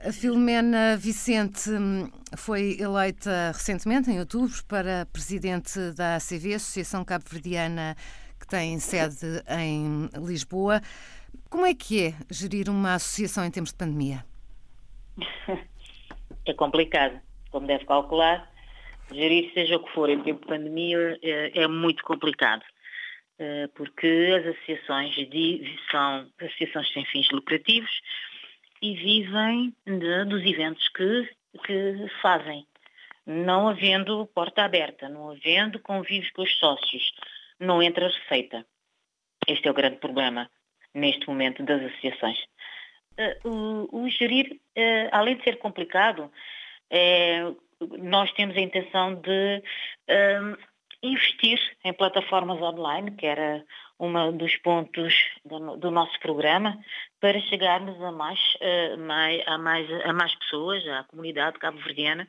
A Filomena Vicente hum, foi eleita recentemente, em outubro, para presidente da ACV, Associação Cabo-Verdiana, que tem sede em Lisboa. Como é que é gerir uma associação em tempos de pandemia? É complicado, como deve calcular. Gerir seja o que for em tempo de pandemia é, é muito complicado eh, porque as associações são associações sem fins lucrativos e vivem de, dos eventos que, que fazem. Não havendo porta aberta, não havendo convívios com os sócios, não entra receita. Este é o grande problema neste momento das associações. Uh, o, o, gerir, uh, além de ser complicado, nós temos a intenção de investir em plataformas online, que era um dos pontos do, nosso programa, para chegarmos a mais, mais, a, mais, a mais pessoas, à comunidade cabo-verdiana,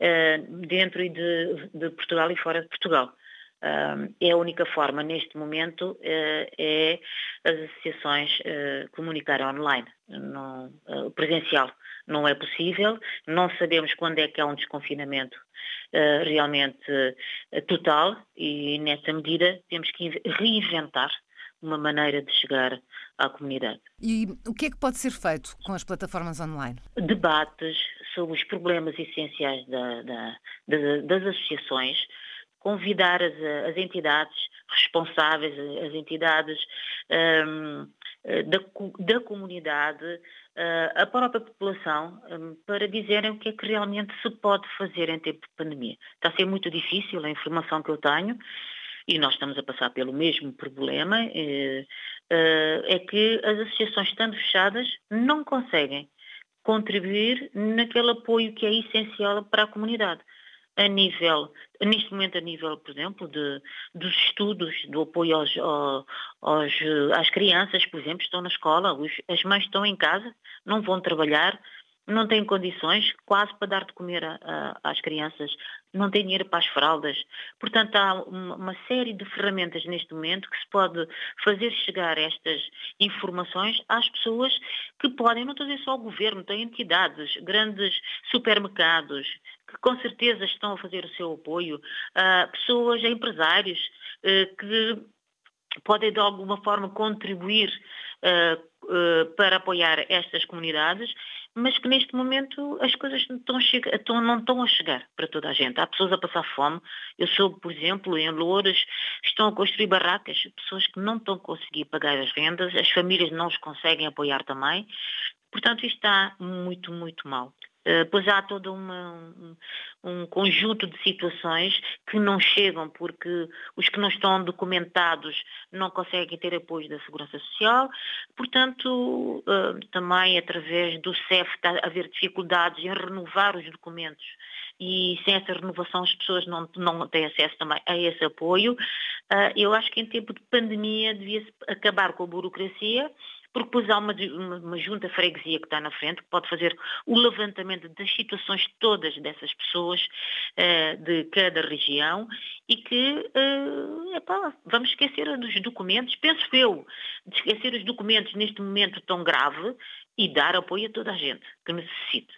uh, dentro de, de, Portugal e fora de Portugal. Uh, é a única forma, neste momento, é as associações comunicarem online, no, presencial não é possível, não sabemos quando é que há um desconfinamento realmente uh, total e nessa medida temos que reinventar uma maneira de chegar à comunidade. E o que é que pode ser feito com as plataformas online? Debates sobre os problemas essenciais da, da, da, das associações, convidar as, as, entidades responsáveis, as entidades um, ehm, da, da comunidade a própria população um, para dizerem o que é que realmente se pode fazer em tempo de pandemia. Está a ser muito difícil a informação que eu tenho e nós estamos a passar pelo mesmo problema, uh, é que as associações estando fechadas não conseguem contribuir naquele apoio que é essencial para a comunidade a nível, neste momento a nível, por exemplo, de, dos estudos, do apoio aos, aos, às crianças, por exemplo, estão na escola, os, as mães estão em casa, não vão trabalhar, não têm condições quase para dar de comer a, a, às crianças, não têm dinheiro para as fraldas. Portanto, há uma, uma, série de ferramentas neste momento que se pode fazer chegar estas informações às pessoas que podem, não estou a dizer só o governo, tem entidades, grandes supermercados, que com certeza estão a fazer o seu apoio, uh, pessoas, empresários uh, que podem de alguma forma contribuir uh, uh, para apoiar estas comunidades, mas que neste momento as coisas não estão, estão, não estão, a chegar para toda a gente. Há pessoas a passar fome. Eu soube, por exemplo, em Louras estão a construir barracas, pessoas que não estão a conseguir pagar as rendas, as famílias não os conseguem apoiar também. Portanto, isto está muito, muito mal. Eh, pois há todo uma, um, um, conjunto de situações que não chegam porque os que não estão documentados não conseguem ter apoio da Segurança Social, portanto, uh, também através do CEF está a haver dificuldades em renovar os documentos e sem essa renovação as pessoas não, não têm acesso também a esse apoio. Uh, eu acho que em tempo de pandemia devia-se acabar com a burocracia porque depois há uma, uma, uma junta freguesia que está na frente, que pode fazer o levantamento das situações todas dessas pessoas uh, de cada região e que, uh, epá, vamos esquecer dos documentos, penso eu, de esquecer os documentos neste momento tão grave e dar apoio a toda a gente que necessite.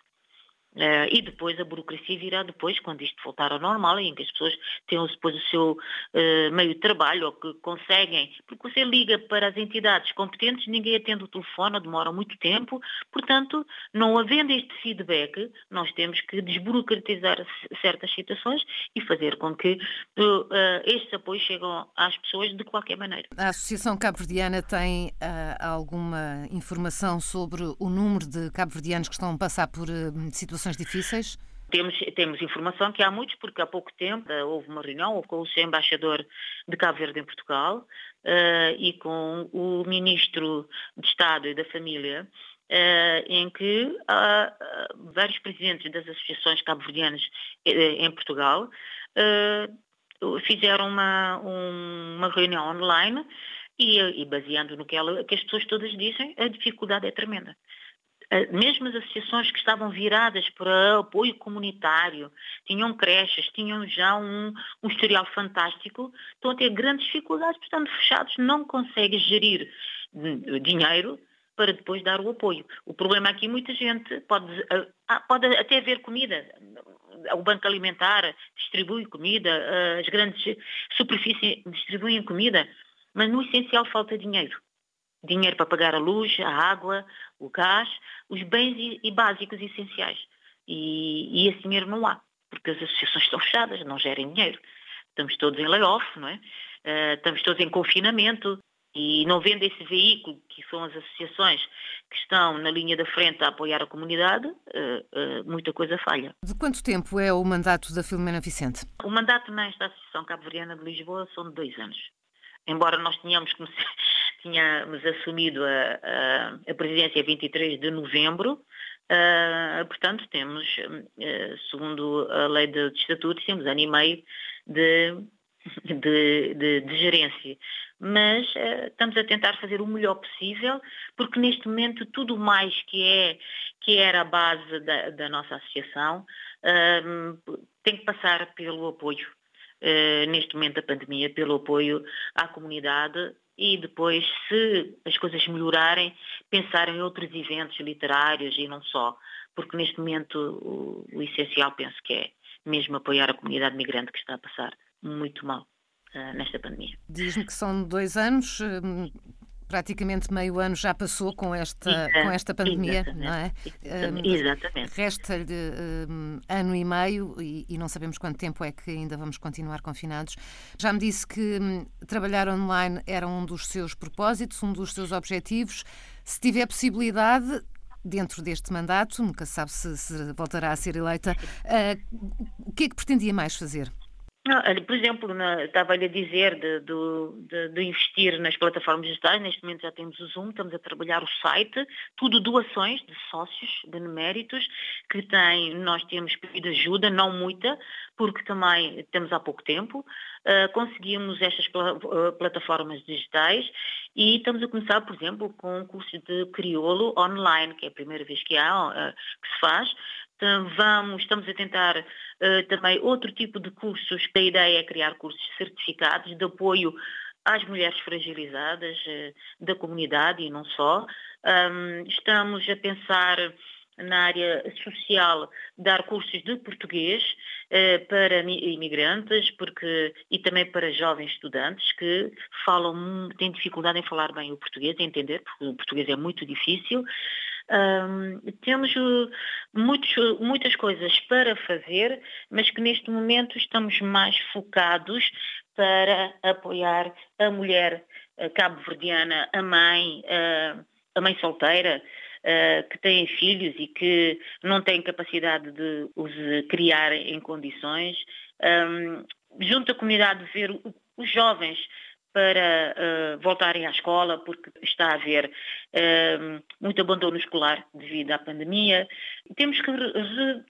Uh, e depois a burocracia virá depois, quando isto voltar ao normal, em que as pessoas tenham depois o seu uh, meio de trabalho, ou que conseguem, porque você liga para as entidades competentes, ninguém atende o telefone, demora muito tempo, portanto, não havendo este feedback, nós temos que desburocratizar certas situações e fazer com que uh, estes apoios cheguem às pessoas de qualquer maneira. A Associação Cabo-Verdiana tem alguma informação sobre o número de cabo-verdianos que estão a passar por situações situações difíceis? Temos, temos informação que há muitos, porque há pouco tempo uh, houve uma reunião com o embaixador de Cabo Verde em Portugal uh, e com o ministro de Estado e da Família, uh, em que vários presidentes das associações cabo-verdianas em Portugal fizeram uma, uma reunião online e, e baseando no que, ela, que as pessoas todas dizem, a dificuldade é tremenda. Mesmo as associações que estavam viradas para apoio comunitário, tinham creches, tinham já um, um historial fantástico, estão a ter grandes dificuldades, portanto, fechados, não conseguem gerir dinheiro para depois dar o apoio. O problema aqui, muita gente pode, pode até haver comida, o Banco Alimentar distribui comida, as grandes superfícies distribuem comida, mas no essencial falta dinheiro. Dinheiro para pagar a luz, a água, o gás, os bens e, básicos essenciais. E, e esse dinheiro não há, porque as associações estão fechadas, não gerem dinheiro. Estamos todos em layoff, não é? Uh, estamos todos em confinamento e não vendo esse veículo, que são as associações que estão na linha da frente a apoiar a comunidade, uh, uh, muita coisa falha. De quanto tempo é o mandato da Filomena Vicente? O mandato nesta Associação Cabo-Verdiana de Lisboa são de dois anos. Embora nós tenhamos, tínhamos assumido a, a, a presidência 23 de novembro, Uh, portanto, temos, uh, segundo a lei de, estatutos, temos ano e meio de, de, de, de gerência. Mas uh, estamos a tentar fazer o melhor possível, porque neste momento tudo mais que, é, que era a base da, da nossa associação tem que passar pelo apoio. neste momento da pandemia, pelo apoio à comunidade e depois, se as coisas melhorarem, pensar em outros eventos literários e não só, porque neste momento o, o essencial penso que é mesmo apoiar a comunidade migrante que está a passar muito mal uh, nesta pandemia. Diz-me que são dois anos, hum, praticamente meio ano já passou com esta, com esta pandemia, não é? Exatamente. Resta-lhe um, ano e meio e, e, não sabemos quanto tempo é que ainda vamos continuar confinados. Já me disse que um, trabalhar online era um dos seus propósitos, um dos seus objetivos. Se tiver possibilidade, dentro deste mandato, nunca sabe se, se voltará a ser eleita, uh, o que é que pretendia mais fazer? Por exemplo, na, estava-lhe a dizer de, de, de, investir nas plataformas digitais, neste momento já temos o Zoom, estamos a trabalhar o site, tudo doações de sócios beneméritos que têm, nós temos pedido ajuda, não muita, porque também temos há pouco tempo, uh, conseguimos estas pl uh, plataformas digitais e estamos a começar, por exemplo, com um curso de crioulo online, que é a primeira vez que há, uh, que se faz, então, vamos, estamos a tentar uh, também outro tipo de cursos. A ideia é criar cursos certificados de apoio às mulheres fragilizadas uh, da comunidade e não só. Um, estamos a pensar na área social dar cursos de português eh, para imigrantes porque, e também para jovens estudantes que falam, têm dificuldade em falar bem o português, em entender, porque o português é muito difícil. Um, temos uh, muitos, muitas coisas para fazer, mas que neste momento estamos mais focados para apoiar a mulher cabo-verdiana, a mãe, a mãe solteira, que têm filhos e que não têm capacidade de os criar em condições. Junto à comunidade, ver os jovens para uh, voltarem à escola, porque está a haver uh, muito abandono escolar devido à pandemia. Temos que re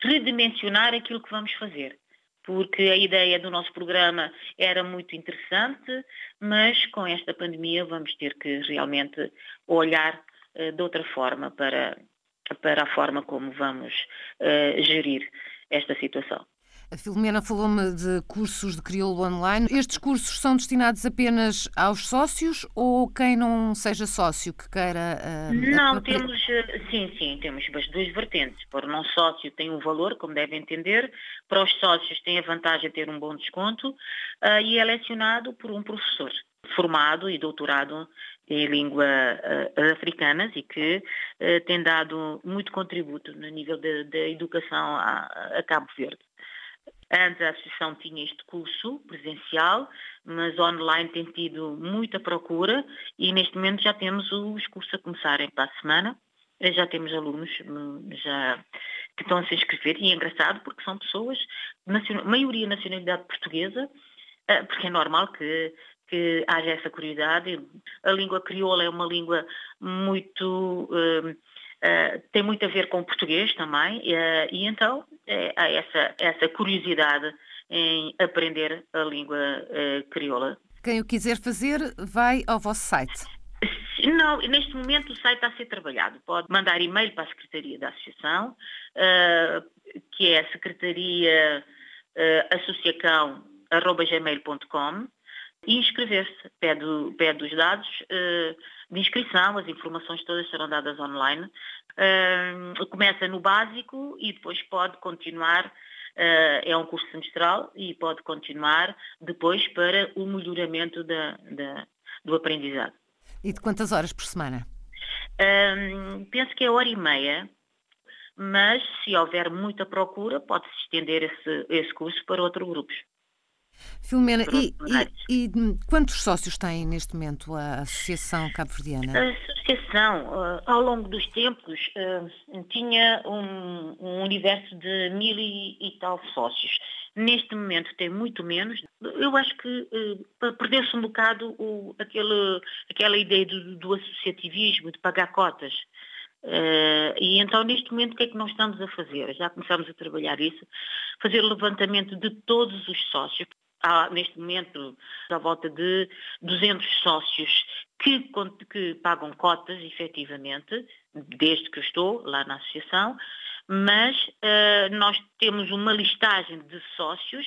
redimensionar aquilo que vamos fazer, porque a ideia do nosso programa era muito interessante, mas com esta pandemia vamos ter que realmente olhar uh, de outra forma para, para a forma como vamos gerir esta situação. A Filomena falou-me de cursos de crioulo online. Estes cursos são destinados apenas aos sócios ou quem não seja sócio que queira. Uh, não, temos, eh, sim, sim, temos as duas vertentes. Para o não sócio tem um valor, como devem entender, para os sócios tem a vantagem de ter um bom desconto uh, e é lecionado por um professor formado e doutorado em língua uh, africanas e que uh, tem dado muito contributo no nível da educação a, a Cabo Verde. Antes a associação tinha este curso presencial, mas online tem tido muita procura e neste momento já temos os cursos a começarem para a semana. Já temos alunos hum, já que estão a se inscrever e é engraçado porque são pessoas, maioria nacionalidade portuguesa, eh, porque é normal que, que haja essa curiosidade. A língua crioula é uma língua muito hum, Uh, tem muito a ver com o português também, uh, e então uh, há essa, essa curiosidade em aprender a língua crioula. Quem o quiser fazer, vai ao vosso site. Não, neste momento o site está a ser trabalhado. Pode mandar e-mail para a Secretaria da Associação, que é secretaria associacão.gmail.com e inscrever-se. Pede, pede os dados de inscrição, as informações todas serão dadas online. Uh, começa no básico e depois pode continuar, uh, é um curso semestral e pode continuar depois para o melhoramento da, da, do aprendizado. E de quantas horas por semana? Uh, penso que é hora e meia, mas se houver muita procura, pode-se estender esse, esse curso para outros grupos. Filomena, e, e, e, quantos sócios tem neste momento a Associação Cabo-Verdiana? A Associação, uh, ao longo dos tempos, uh, tinha um, um, universo de mil e, tal sócios. Neste momento tem muito menos. Eu acho que uh, perdeu-se um bocado o, aquele, aquela ideia do, do associativismo, de pagar cotas. Uh, e então, neste momento, o que é que nós estamos a fazer? Já começamos a trabalhar isso, fazer levantamento de todos os sócios. Há, neste momento, à volta de 200 sócios que, que pagam cotas, efetivamente, desde que eu estou lá na associação, mas uh, nós temos uma listagem de sócios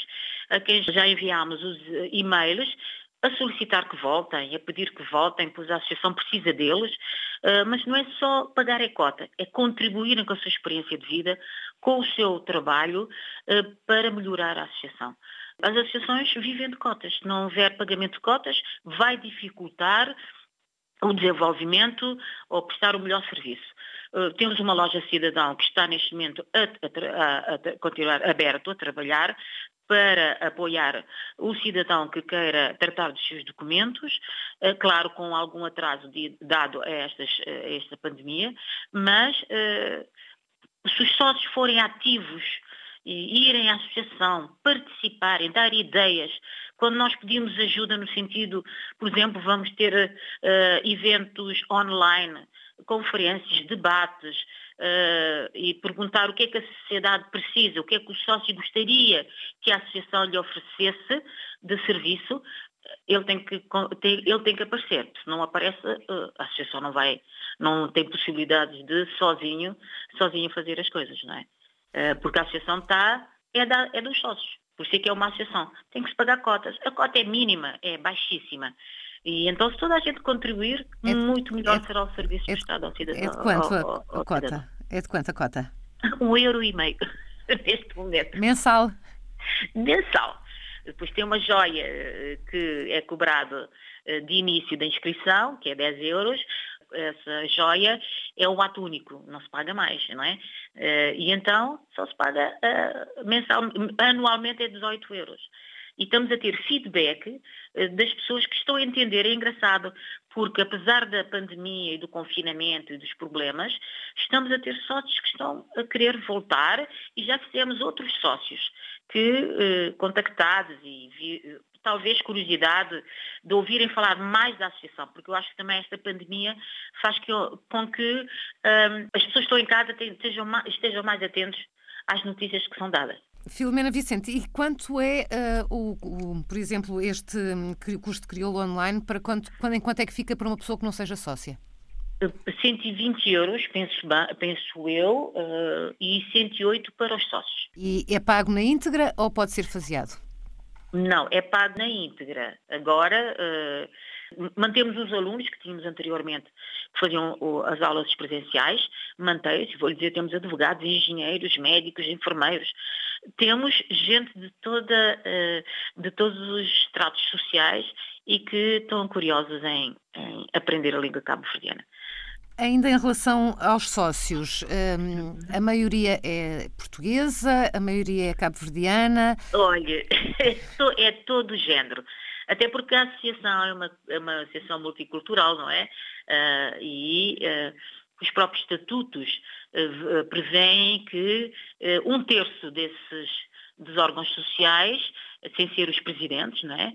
a quem já enviámos os e-mails a solicitar que voltem, a pedir que voltem, pois a associação precisa deles, uh, mas não é só pagar a cota, é contribuírem com a sua experiência de vida, com o seu trabalho, uh, para melhorar a associação. As associações vivem de cotas. Se não houver pagamento de cotas, vai dificultar o desenvolvimento ou prestar o melhor serviço. Uh, temos uma loja cidadão que está neste momento a, a, a, continuar aberto a trabalhar para apoiar o cidadão que queira tratar dos seus documentos, uh, claro, com algum atraso de, dado a, estas, a, esta pandemia, mas uh, se os sócios forem ativos irem à associação, participarem, dar ideias. Quando nós pedimos ajuda no sentido, por exemplo, vamos ter uh, eventos online, conferências, debates, uh, e perguntar o que é que a sociedade precisa, o que é que o sócio gostaria que a associação lhe oferecesse de serviço, ele tem que, ele tem que aparecer. Se não aparece, uh, a associação não vai, não tem possibilidades de sozinho, sozinho fazer as coisas, não é? Eh, porque a associação está, é, da, é dos sócios. Por isso é que é uma associação. Tem que se pagar cotas. A cota é mínima, é baixíssima. E então, se toda a gente contribuir, é, muito melhor é, será o serviço é, prestado ao cidadão. É de quanto ao, ao, ao a, cota? Cidadão. É de quanto a cota? Um euro e meio, neste momento. Mensal? Mensal. Depois tem uma joia eh, que é cobrado eh, de início da inscrição, que é 10 euros, essa joia é um ato único, não se paga mais, não é? Eh, e então só se paga uh, mensal, anualmente é 18 euros. E estamos a ter feedback uh, das pessoas que estão a entender, é engraçado, porque apesar da pandemia e do confinamento e dos problemas, estamos a ter sócios que estão a querer voltar e já fizemos outros sócios que, contactados e talvez curiosidade de ouvirem falar mais da associação, porque eu acho que também esta pandemia faz que, com que um, as pessoas que estão em casa estejam mais, estejam mais atentos às notícias que são dadas. Filomena Vicente, e quanto é, uh, o, o, por exemplo, este um, curso de crioulo online, para quanto, quando, em quanto é que fica para uma pessoa que não seja sócia? 120 euros, penso, penso eu, uh, e 108 para os sócios. E é pago na íntegra ou pode ser faseado? Não, é pago na íntegra. Agora, uh, mantemos os alunos que tínhamos anteriormente, que faziam uh, as aulas presenciais, mantém-se, vou lhe dizer, temos advogados, engenheiros, médicos, enfermeiros, temos gente de, toda, uh, de todos os estratos sociais e que estão curiosos em, em aprender a língua cabo-verdiana. Ainda em relação aos sócios, hum, a maioria é portuguesa, a maioria é cabo-verdiana? Olha, é, todo o género. Até porque a associação é uma, é uma associação multicultural, não é? Uh, e uh, os próprios estatutos uh, prevêem que um terço desses dos órgãos sociais, sem ser os presidentes, não é?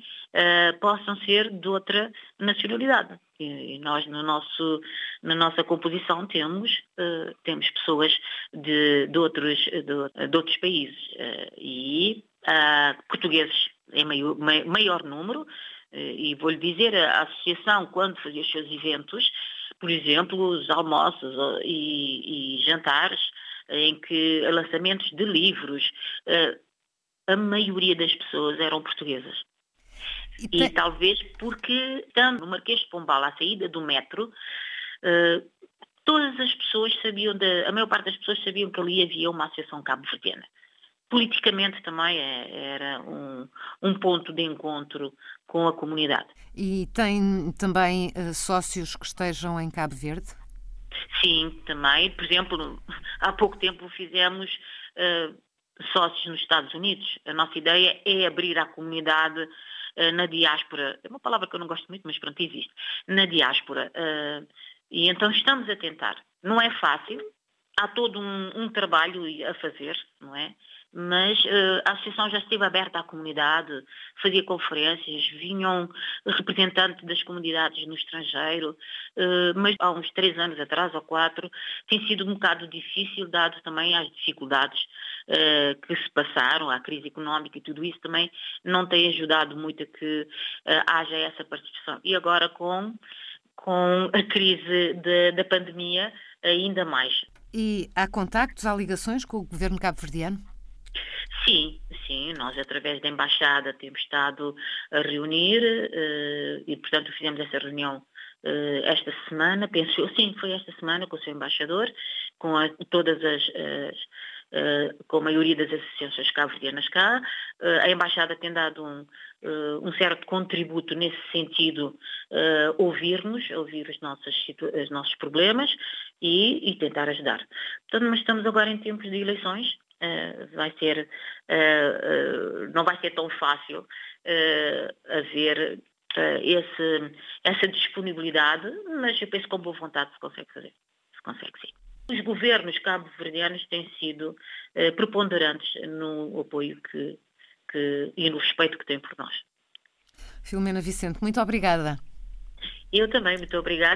possam ser de outra nacionalidade. E nós no nosso, na nossa composição temos, uh, temos pessoas de, de, outros, de, de outros países uh, e uh, portugueses em maior, maior número e vou-lhe dizer, a associação quando fazia os seus eventos, por exemplo, os almoços e, e jantares, em que lançamentos de livros, a maioria das pessoas eram portuguesas. E, e talvez porque, estando no Marquês de Pombal, à saída do metro, uh, todas as pessoas sabiam, de, a maior parte das pessoas sabiam que ali havia uma associação cabo-verdiana. Politicamente também é, era um, um, ponto de encontro com a comunidade. E tem também uh, sócios que estejam em Cabo Verde? Sim, também. Por exemplo, há pouco tempo fizemos uh, sócios nos Estados Unidos. A nossa ideia é abrir à comunidade uh, na diáspora. É uma palavra que eu não gosto muito, mas pronto, existe. Na diáspora. Uh, e então estamos a tentar. Não é fácil, há todo um, um trabalho a fazer, não é? mas uh, a associação já esteve aberta à comunidade, fazia conferências, vinham representantes das comunidades no estrangeiro, mas há uns três anos atrás ou quatro tem sido um bocado difícil, dado também as dificuldades uh, que se passaram, a crise económica e tudo isso também não tem ajudado muito a que haja essa participação. E agora com, com a crise de, da pandemia, ainda mais. E há contactos, há ligações com o governo cabo-verdiano? Sim, sim, nós através da Embaixada temos estado a reunir uh, e, portanto, fizemos essa reunião uh, esta semana, penso, sim, foi esta semana com o seu embaixador, com a, todas as, as uh, com a maioria das associações cabo-verdianas cá. a Embaixada tem dado um, um certo contributo nesse sentido, ouvir-nos, ouvir os nossos, os nossos problemas e, e tentar ajudar. Portanto, mas estamos agora em tempos de eleições, vai ser, não vai ser tão fácil haver esse, essa disponibilidade, mas eu penso que com boa vontade se consegue fazer. Se consegue sim. Os governos cabo-verdianos têm sido preponderantes no apoio que, que, e no respeito que têm por nós. Filomena Vicente, muito obrigada. Eu também, muito obrigada.